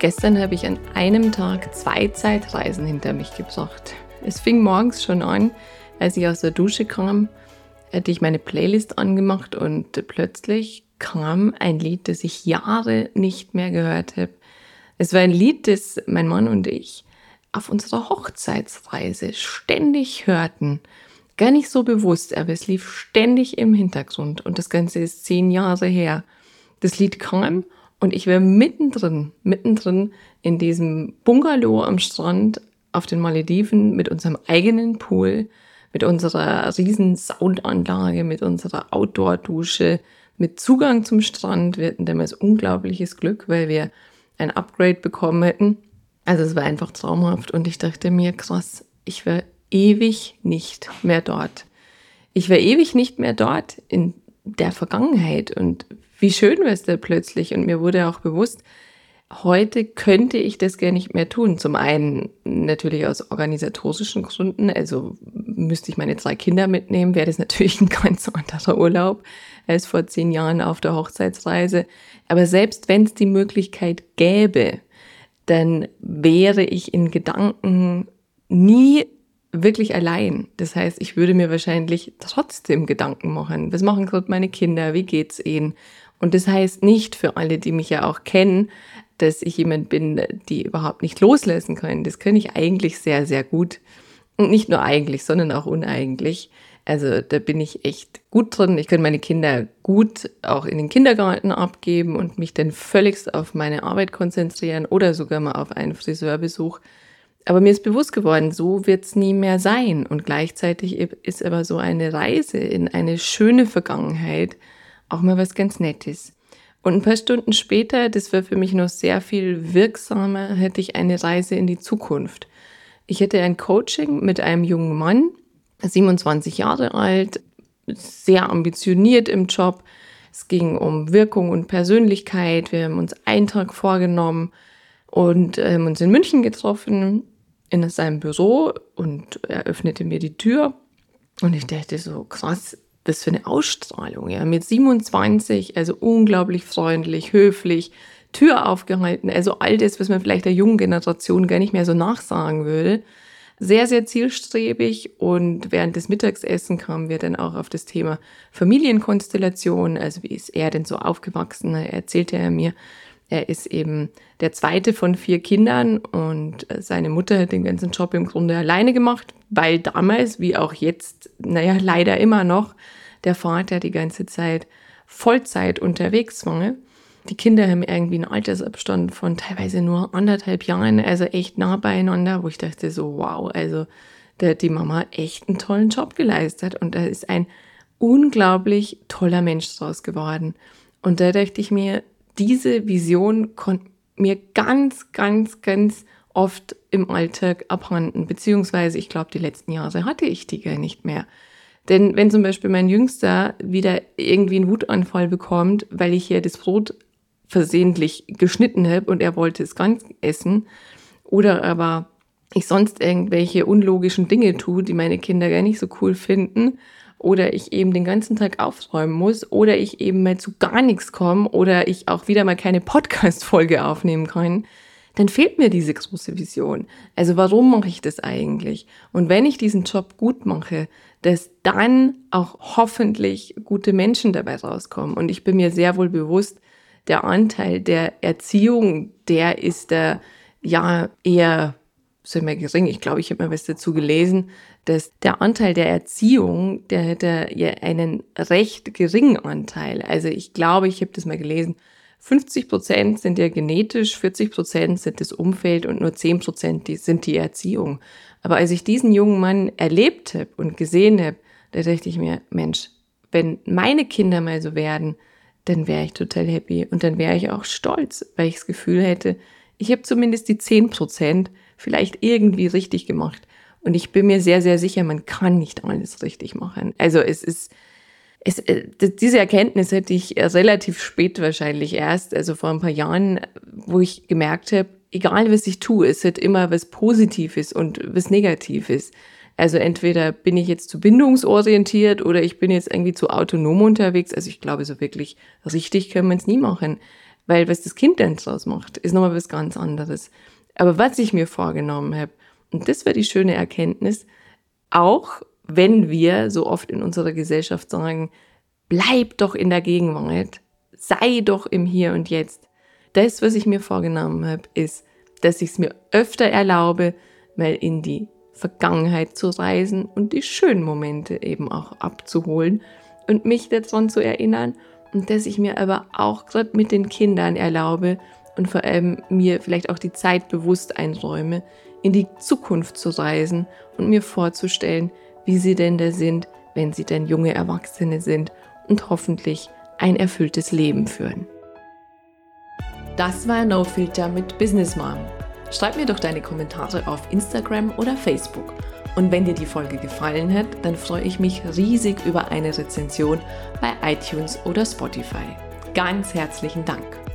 Gestern habe ich an einem Tag zwei Zeitreisen hinter mich gebracht. Es fing morgens schon an, als ich aus der Dusche kam, hatte ich meine Playlist angemacht und plötzlich kam ein Lied, das ich Jahre nicht mehr gehört habe. Es war ein Lied, das mein Mann und ich auf unserer Hochzeitsreise ständig hörten. Gar nicht so bewusst, aber es lief ständig im Hintergrund und das Ganze ist zehn Jahre her. Das Lied kam und ich wäre mittendrin, mittendrin in diesem Bungalow am Strand auf den Malediven mit unserem eigenen Pool, mit unserer riesen Soundanlage, mit unserer Outdoor-Dusche, mit Zugang zum Strand. Wir hatten damals unglaubliches Glück, weil wir ein Upgrade bekommen hätten. Also es war einfach traumhaft und ich dachte mir, krass, ich wäre ewig nicht mehr dort. Ich wäre ewig nicht mehr dort in der Vergangenheit und wie schön war es da plötzlich und mir wurde auch bewusst, heute könnte ich das gar nicht mehr tun. Zum einen natürlich aus organisatorischen Gründen, also müsste ich meine drei Kinder mitnehmen, wäre das natürlich ein ganz anderer Urlaub als vor zehn Jahren auf der Hochzeitsreise. Aber selbst wenn es die Möglichkeit gäbe, dann wäre ich in Gedanken nie wirklich allein. Das heißt, ich würde mir wahrscheinlich trotzdem Gedanken machen. Was machen gerade meine Kinder? Wie geht's ihnen? Und das heißt nicht für alle, die mich ja auch kennen, dass ich jemand bin, die überhaupt nicht loslassen können. Das kann ich eigentlich sehr, sehr gut. Und nicht nur eigentlich, sondern auch uneigentlich. Also da bin ich echt gut drin. Ich kann meine Kinder gut auch in den Kindergarten abgeben und mich dann völligst auf meine Arbeit konzentrieren oder sogar mal auf einen Friseurbesuch. Aber mir ist bewusst geworden, so wird es nie mehr sein. Und gleichzeitig ist aber so eine Reise in eine schöne Vergangenheit auch mal was ganz Nettes. Und ein paar Stunden später, das war für mich noch sehr viel wirksamer, hätte ich eine Reise in die Zukunft. Ich hätte ein Coaching mit einem jungen Mann, 27 Jahre alt, sehr ambitioniert im Job. Es ging um Wirkung und Persönlichkeit. Wir haben uns einen Tag vorgenommen und äh, haben uns in München getroffen, in seinem Büro und er öffnete mir die Tür. Und ich dachte so, krass, das für eine Ausstrahlung, ja, mit 27, also unglaublich freundlich, höflich, Tür aufgehalten, also all das, was man vielleicht der jungen Generation gar nicht mehr so nachsagen würde. Sehr, sehr zielstrebig. Und während des Mittagessen kamen wir dann auch auf das Thema Familienkonstellation, also wie ist er denn so aufgewachsen, erzählte er mir, er ist eben der zweite von vier Kindern und seine Mutter hat den ganzen Job im Grunde alleine gemacht, weil damals, wie auch jetzt, naja, leider immer noch, der Vater die ganze Zeit Vollzeit unterwegs war. Die Kinder haben irgendwie einen Altersabstand von teilweise nur anderthalb Jahren, also echt nah beieinander, wo ich dachte so, wow, also da hat die Mama echt einen tollen Job geleistet und da ist ein unglaublich toller Mensch draus geworden. Und da dachte ich mir, diese Vision konnte mir ganz, ganz, ganz oft im Alltag abhanden, beziehungsweise ich glaube, die letzten Jahre hatte ich die gar nicht mehr. Denn wenn zum Beispiel mein Jüngster wieder irgendwie einen Wutanfall bekommt, weil ich hier das Brot versehentlich geschnitten habe und er wollte es ganz essen, oder aber ich sonst irgendwelche unlogischen Dinge tue, die meine Kinder gar nicht so cool finden, oder ich eben den ganzen Tag aufräumen muss oder ich eben mal zu gar nichts komme oder ich auch wieder mal keine Podcast-Folge aufnehmen kann, dann fehlt mir diese große Vision. Also warum mache ich das eigentlich? Und wenn ich diesen Job gut mache, dass dann auch hoffentlich gute Menschen dabei rauskommen. Und ich bin mir sehr wohl bewusst, der Anteil der Erziehung, der ist da ja eher so mehr gering. Ich glaube, ich habe mal was dazu gelesen, dass der Anteil der Erziehung, der hätte ja einen recht geringen Anteil. Also ich glaube, ich habe das mal gelesen. 50 Prozent sind ja genetisch, 40 Prozent sind das Umfeld und nur 10 Prozent sind die Erziehung. Aber als ich diesen jungen Mann erlebt habe und gesehen habe, da dachte ich mir, Mensch, wenn meine Kinder mal so werden, dann wäre ich total happy und dann wäre ich auch stolz, weil ich das Gefühl hätte, ich habe zumindest die 10% vielleicht irgendwie richtig gemacht. Und ich bin mir sehr, sehr sicher, man kann nicht alles richtig machen. Also es ist, es, äh, diese Erkenntnis hätte ich relativ spät wahrscheinlich erst, also vor ein paar Jahren, wo ich gemerkt habe, egal was ich tue, es hat immer was Positives und was Negatives. Also entweder bin ich jetzt zu bindungsorientiert oder ich bin jetzt irgendwie zu autonom unterwegs. Also ich glaube, so wirklich richtig können wir es nie machen. Weil was das Kind dann draus macht, ist nochmal was ganz anderes. Aber was ich mir vorgenommen habe, und das war die schöne Erkenntnis, auch wenn wir so oft in unserer Gesellschaft sagen, bleib doch in der Gegenwart, sei doch im Hier und Jetzt. Das, was ich mir vorgenommen habe, ist, dass ich es mir öfter erlaube, mal in die Vergangenheit zu reisen und die schönen Momente eben auch abzuholen und mich daran zu erinnern und dass ich mir aber auch gerade mit den Kindern erlaube und vor allem mir vielleicht auch die Zeit bewusst einräume, in die Zukunft zu reisen und mir vorzustellen, wie sie denn da sind, wenn sie denn junge Erwachsene sind und hoffentlich ein erfülltes Leben führen. Das war No Filter mit Business Mom. Schreib mir doch deine Kommentare auf Instagram oder Facebook. Und wenn dir die Folge gefallen hat, dann freue ich mich riesig über eine Rezension bei iTunes oder Spotify. Ganz herzlichen Dank.